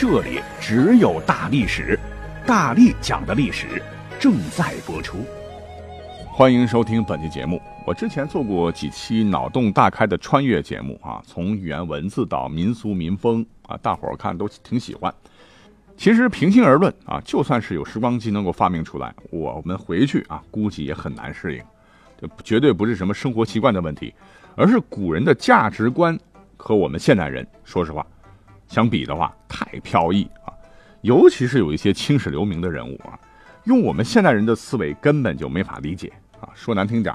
这里只有大历史，大力讲的历史正在播出。欢迎收听本期节目。我之前做过几期脑洞大开的穿越节目啊，从语言文字到民俗民风啊，大伙儿看都挺喜欢。其实平心而论啊，就算是有时光机能够发明出来，我们回去啊，估计也很难适应。这绝对不是什么生活习惯的问题，而是古人的价值观和我们现代人，说实话。相比的话，太飘逸啊，尤其是有一些青史留名的人物啊，用我们现代人的思维根本就没法理解啊。说难听点，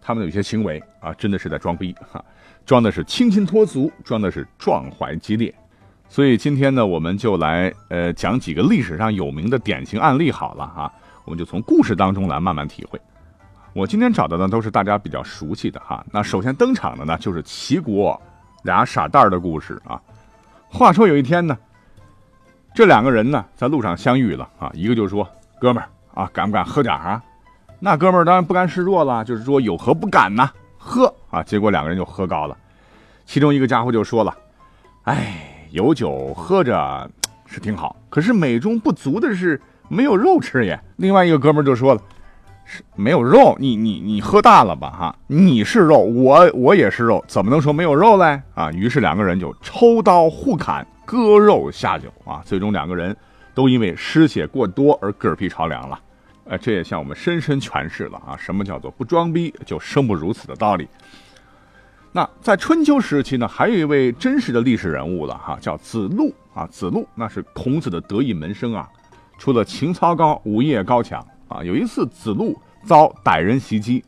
他们有些行为啊，真的是在装逼哈，装的是清新脱俗，装的是壮怀激烈。所以今天呢，我们就来呃讲几个历史上有名的典型案例好了哈，我们就从故事当中来慢慢体会。我今天找的呢，都是大家比较熟悉的哈。那首先登场的呢，就是齐国俩傻蛋的故事啊。话说有一天呢，这两个人呢在路上相遇了啊，一个就说：“哥们儿啊，敢不敢喝点啊？”那哥们儿当然不甘示弱了，就是说有何不敢呢？喝啊！结果两个人就喝高了。其中一个家伙就说了：“哎，有酒喝着是挺好，可是美中不足的是没有肉吃也。”另外一个哥们儿就说了。是没有肉，你你你喝大了吧哈？你是肉，我我也是肉，怎么能说没有肉嘞？啊，于是两个人就抽刀互砍，割肉下酒啊。最终两个人都因为失血过多而嗝屁朝凉了。呃，这也向我们深深诠释了啊，什么叫做不装逼就生不如死的道理。那在春秋时期呢，还有一位真实的历史人物了哈，叫子路啊。子路那是孔子的得意门生啊，除了情操高，武艺也高强。啊，有一次子路遭歹人袭击，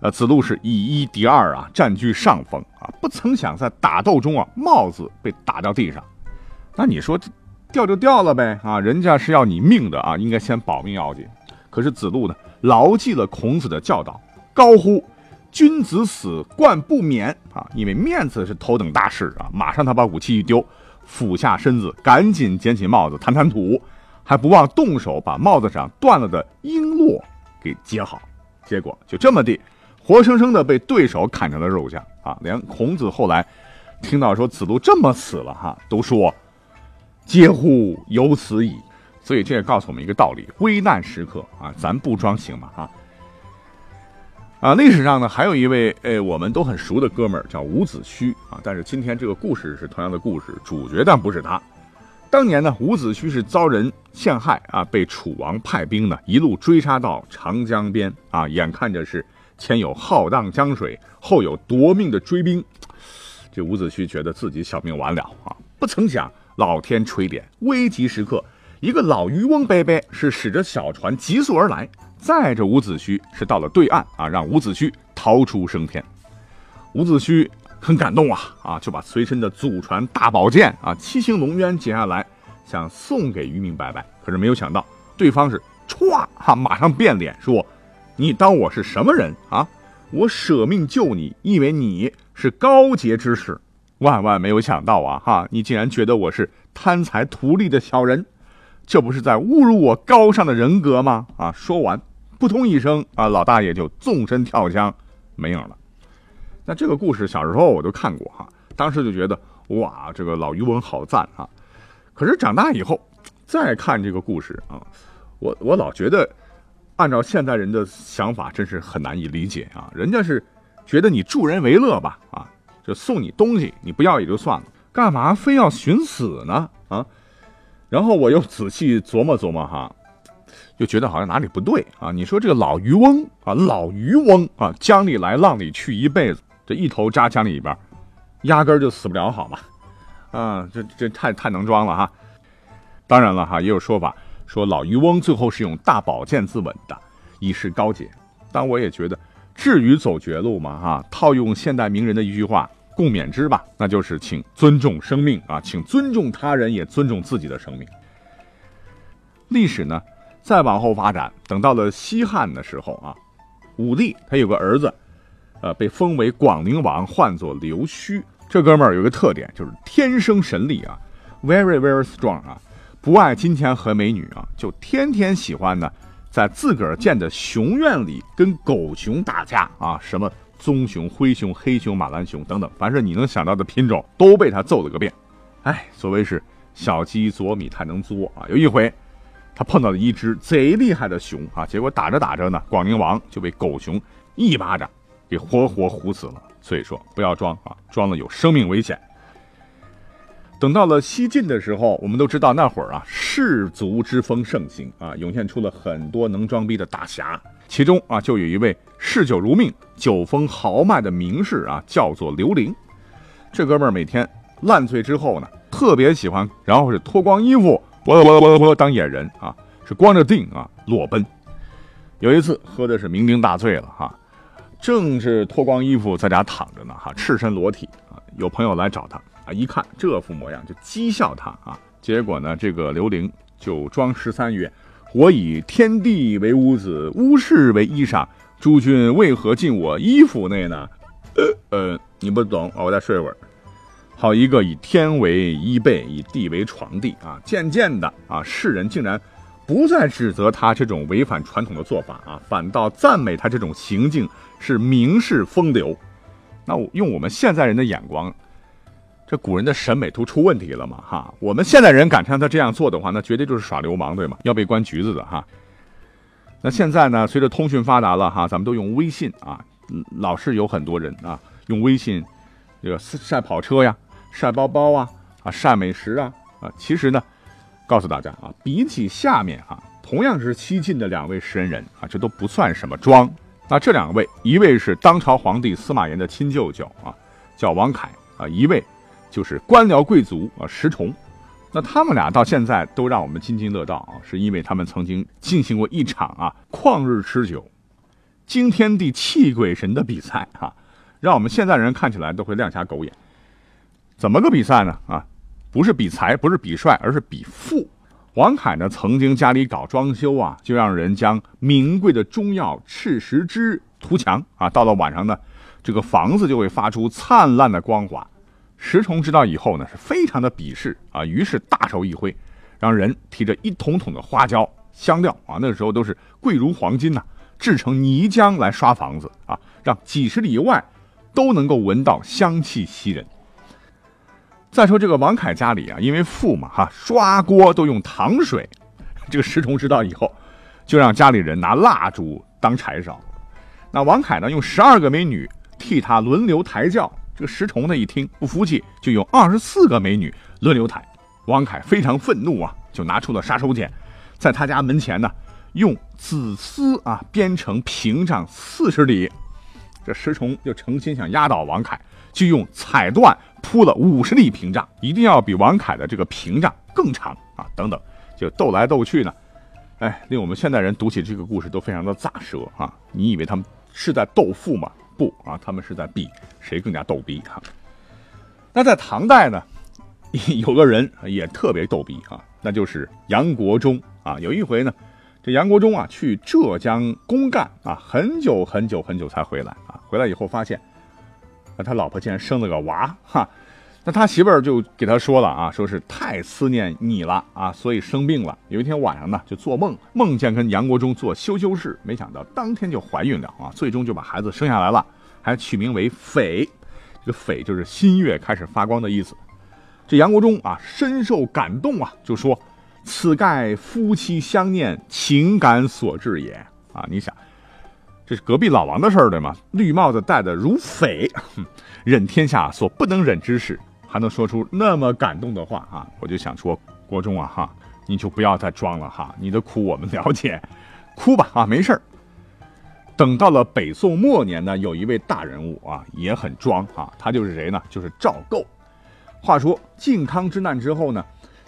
呃，子路是以一敌二啊，占据上风啊。不曾想在打斗中啊，帽子被打到地上。那你说掉就掉了呗啊，人家是要你命的啊，应该先保命要紧。可是子路呢，牢记了孔子的教导，高呼“君子死，冠不免”啊，因为面子是头等大事啊。马上他把武器一丢，俯下身子，赶紧捡起帽子，弹弹土。还不忘动手把帽子上断了的璎珞给接好，结果就这么地，活生生的被对手砍成了肉酱啊！连孔子后来听到说子路这么死了哈，都说嗟乎有此矣。所以这也告诉我们一个道理：危难时刻啊，咱不装行吗？啊啊！历史上呢，还有一位诶，我们都很熟的哥们儿叫伍子胥啊，但是今天这个故事是同样的故事，主角但不是他。当年呢，伍子胥是遭人陷害啊，被楚王派兵呢一路追杀到长江边啊，眼看着是前有浩荡江水，后有夺命的追兵，这伍子胥觉得自己小命完了啊！不曾想老天垂怜，危急时刻，一个老渔翁伯伯是驶着小船急速而来，载着伍子胥是到了对岸啊，让伍子胥逃出升天。伍子胥。很感动啊啊，就把随身的祖传大宝剑啊七星龙渊截下来，想送给渔民伯伯。可是没有想到，对方是歘哈，马上变脸说：“你当我是什么人啊？我舍命救你，以为你是高洁之士。万万没有想到啊哈，你竟然觉得我是贪财图利的小人，这不是在侮辱我高尚的人格吗？啊！说完，扑通一声啊，老大爷就纵身跳江，没影了。”那这个故事小时候我都看过哈，当时就觉得哇，这个老渔翁好赞啊！可是长大以后再看这个故事啊，我我老觉得，按照现代人的想法，真是很难以理解啊。人家是觉得你助人为乐吧啊，就送你东西，你不要也就算了，干嘛非要寻死呢啊？然后我又仔细琢磨琢磨哈，就觉得好像哪里不对啊。你说这个老渔翁啊，老渔翁啊，江里来浪里去一辈子。这一头扎枪里边，压根儿就死不了，好吗？啊，这这太太能装了哈！当然了哈，也有说法说老渔翁最后是用大宝剑自刎的，以示高洁。但我也觉得，至于走绝路嘛哈？套用现代名人的一句话，共勉之吧，那就是请尊重生命啊，请尊重他人，也尊重自己的生命。历史呢，再往后发展，等到了西汉的时候啊，武帝他有个儿子，呃，被封为广陵王，唤作刘须。这哥们儿有个特点，就是天生神力啊，very very strong 啊，不爱金钱和美女啊，就天天喜欢呢，在自个儿建的熊院里跟狗熊打架啊，什么棕熊、灰熊、黑熊、马兰熊等等，凡是你能想到的品种都被他揍了个遍。哎，所谓是小鸡啄米太能作啊，有一回他碰到了一只贼厉害的熊啊，结果打着打着呢，广陵王就被狗熊一巴掌给活活糊死了。所以说不要装啊，装了有生命危险。等到了西晋的时候，我们都知道那会儿啊，士族之风盛行啊，涌现出了很多能装逼的大侠。其中啊，就有一位嗜酒如命、酒风豪迈的名士啊，叫做刘伶。这哥们儿每天烂醉之后呢，特别喜欢，然后是脱光衣服，啵啵啵啵当野人啊，是光着腚啊裸奔。有一次喝的是酩酊大醉了哈。正是脱光衣服在家躺着呢，哈，赤身裸体啊。有朋友来找他啊，一看这副模样就讥笑他啊。结果呢，这个刘伶就装十三曰：“我以天地为屋子，屋室为衣裳，诸君为何进我衣服内呢？”呃呃，你不懂我再睡会儿。好一个以天为衣被，以地为床地啊！渐渐的啊，世人竟然。不再指责他这种违反传统的做法啊，反倒赞美他这种行径是名士风流。那我用我们现在人的眼光，这古人的审美都出问题了嘛？哈，我们现代人敢像他这样做的话，那绝对就是耍流氓，对吗？要被关局子的哈。那现在呢，随着通讯发达了哈，咱们都用微信啊，老是有很多人啊用微信这个晒跑车呀、晒包包啊、啊晒美食啊啊，其实呢。告诉大家啊，比起下面哈，同样是西晋的两位神人啊，这都不算什么装。那这两位，一位是当朝皇帝司马炎的亲舅舅啊，叫王恺啊；一位就是官僚贵族啊，石崇。那他们俩到现在都让我们津津乐道啊，是因为他们曾经进行过一场啊旷日持久、惊天地泣鬼神的比赛哈，让我们现在人看起来都会亮瞎狗眼。怎么个比赛呢？啊？不是比财，不是比帅，而是比富。王凯呢，曾经家里搞装修啊，就让人将名贵的中药赤石脂涂墙啊。到了晚上呢，这个房子就会发出灿烂的光华。石崇知道以后呢，是非常的鄙视啊，于是大手一挥，让人提着一桶桶的花椒、香料啊，那时候都是贵如黄金呐，制成泥浆来刷房子啊，让几十里外都能够闻到香气袭人。再说这个王凯家里啊，因为富嘛哈，刷锅都用糖水。这个石崇知道以后，就让家里人拿蜡烛当柴烧。那王凯呢，用十二个美女替他轮流抬轿。这个石崇呢一听不服气，就用二十四个美女轮流抬。王凯非常愤怒啊，就拿出了杀手锏，在他家门前呢，用紫丝啊编成屏障四十里。这石崇就诚心想压倒王凯，就用彩缎。铺了五十里屏障，一定要比王凯的这个屏障更长啊！等等，就斗来斗去呢，哎，令我们现代人读起这个故事都非常的咋舌啊！你以为他们是在斗富吗？不啊，他们是在比谁更加逗逼哈。那在唐代呢，有个人也特别逗逼啊，那就是杨国忠啊。有一回呢，这杨国忠啊去浙江公干啊，很久很久很久才回来啊，回来以后发现。那他老婆竟然生了个娃，哈，那他媳妇儿就给他说了啊，说是太思念你了啊，所以生病了。有一天晚上呢，就做梦，梦见跟杨国忠做羞羞事，没想到当天就怀孕了啊，最终就把孩子生下来了，还取名为斐，这个斐就是新月开始发光的意思。这杨国忠啊，深受感动啊，就说：“此盖夫妻相念，情感所致也啊。”你想。这是隔壁老王的事儿，对吗？绿帽子戴的如匪，忍天下所不能忍之事，还能说出那么感动的话啊！我就想说，国忠啊，哈，你就不要再装了哈，你的苦我们了解，哭吧啊，没事儿。等到了北宋末年呢，有一位大人物啊，也很装啊，他就是谁呢？就是赵构。话说靖康之难之后呢？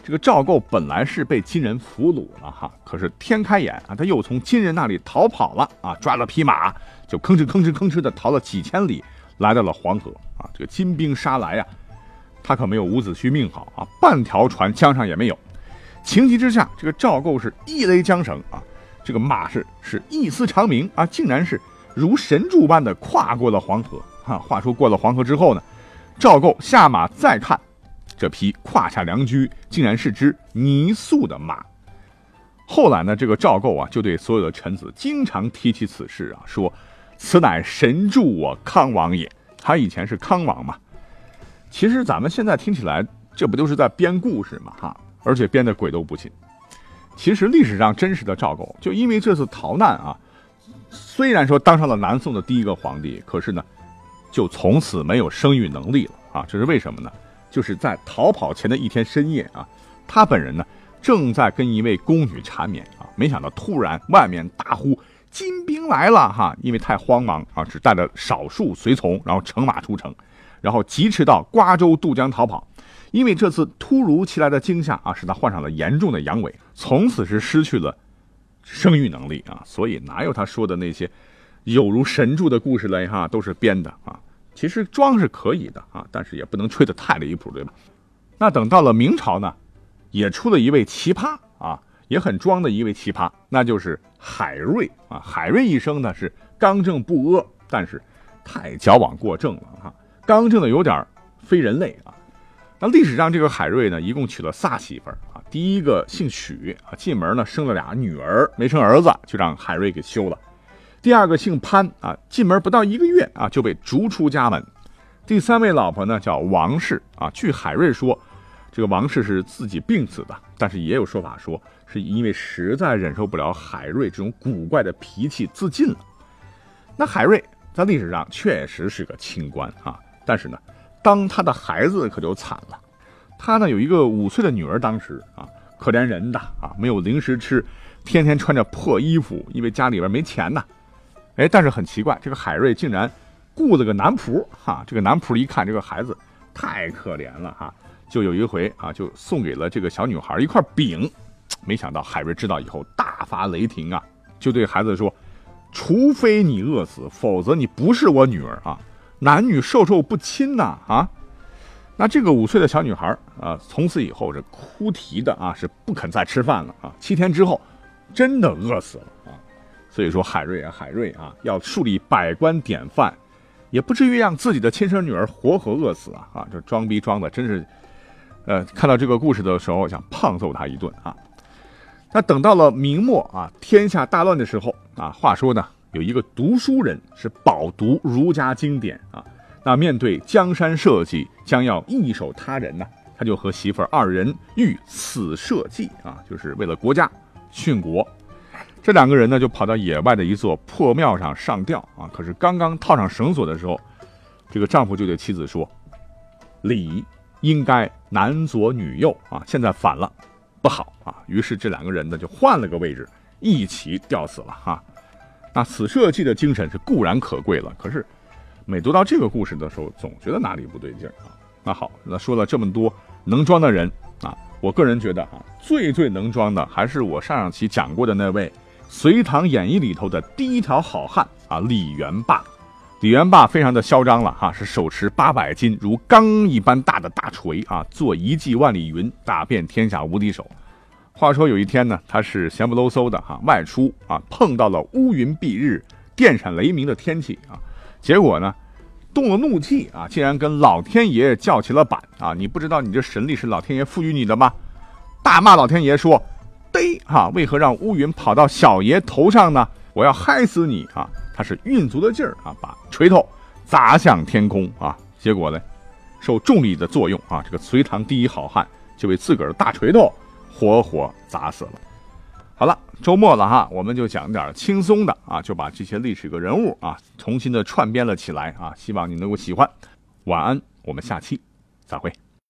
这个赵构本来是被金人俘虏了哈，可是天开眼啊，他又从金人那里逃跑了啊，抓了匹马，就吭哧吭哧吭哧的逃了几千里，来到了黄河啊。这个金兵杀来呀，他可没有伍子胥命好啊，半条船江上也没有。情急之下，这个赵构是一勒缰绳啊，这个马是是一丝长鸣啊，竟然是如神助般的跨过了黄河啊。话说过了黄河之后呢，赵构下马再看，这匹胯下良驹竟然是只泥塑的马。后来呢，这个赵构啊，就对所有的臣子经常提起此事啊，说此乃神助我康王也。他以前是康王嘛。其实咱们现在听起来，这不就是在编故事嘛哈？而且编的鬼都不信。其实历史上真实的赵构，就因为这次逃难啊，虽然说当上了南宋的第一个皇帝，可是呢，就从此没有生育能力了啊。这是为什么呢？就是在逃跑前的一天深夜啊，他本人呢正在跟一位宫女缠绵啊，没想到突然外面大呼金兵来了哈，因为太慌忙啊，只带了少数随从，然后乘马出城，然后疾驰到瓜州渡江逃跑。因为这次突如其来的惊吓啊，使他患上了严重的阳痿，从此是失去了生育能力啊，所以哪有他说的那些有如神助的故事嘞？哈，都是编的啊。其实装是可以的啊，但是也不能吹得太离谱，对吧？那等到了明朝呢，也出了一位奇葩啊，也很装的一位奇葩，那就是海瑞啊。海瑞一生呢是刚正不阿，但是太矫枉过正了哈，刚正的有点非人类啊。那历史上这个海瑞呢，一共娶了仨媳妇儿啊。第一个姓许啊，进门呢生了俩女儿，没生儿子，就让海瑞给休了。第二个姓潘啊，进门不到一个月啊，就被逐出家门。第三位老婆呢叫王氏啊，据海瑞说，这个王氏是自己病死的，但是也有说法说是因为实在忍受不了海瑞这种古怪的脾气自尽了。那海瑞在历史上确实是个清官啊，但是呢。当他的孩子可就惨了，他呢有一个五岁的女儿，当时啊可怜人的啊没有零食吃，天天穿着破衣服，因为家里边没钱呐。哎，但是很奇怪，这个海瑞竟然雇了个男仆哈。这个男仆一看这个孩子太可怜了哈，就有一回啊就送给了这个小女孩一块饼。没想到海瑞知道以后大发雷霆啊，就对孩子说：“除非你饿死，否则你不是我女儿啊。”男女授受不亲呐啊！那这个五岁的小女孩啊，从此以后是哭啼的啊，是不肯再吃饭了啊。七天之后，真的饿死了。所以说海瑞啊，海瑞啊，要树立百官典范，也不至于让自己的亲生女儿活活饿死啊啊！这装逼装的真是，呃，看到这个故事的时候想胖揍他一顿啊。那等到了明末啊，天下大乱的时候啊，话说呢。有一个读书人是饱读儒家经典啊，那面对江山社稷将要易手他人呢，他就和媳妇儿二人欲死社稷啊，就是为了国家殉国。这两个人呢就跑到野外的一座破庙上上吊啊。可是刚刚套上绳索的时候，这个丈夫就对妻子说：“礼应该男左女右啊，现在反了，不好啊。”于是这两个人呢就换了个位置，一起吊死了哈。那此设计的精神是固然可贵了，可是每读到这个故事的时候，总觉得哪里不对劲啊。那好，那说了这么多能装的人啊，我个人觉得啊，最最能装的还是我上上期讲过的那位《隋唐演义》里头的第一条好汉啊，李元霸。李元霸非常的嚣张了哈，是手持八百斤如钢一般大的大锤啊，做一骑万里云，打遍天下无敌手。话说有一天呢，他是闲不喽嗖的哈，外出啊，碰到了乌云蔽日、电闪雷鸣的天气啊，结果呢，动了怒气啊，竟然跟老天爷叫起了板啊！你不知道你这神力是老天爷赋予你的吗？大骂老天爷说：“嘚哈，为何让乌云跑到小爷头上呢？我要害死你啊！”他是运足了劲儿啊，把锤头砸向天空啊，结果呢，受重力的作用啊，这个隋唐第一好汉就被自个儿的大锤头。活活砸死了。好了，周末了哈，我们就讲点轻松的啊，就把这些历史个人物啊重新的串编了起来啊，希望你能够喜欢。晚安，我们下期再会。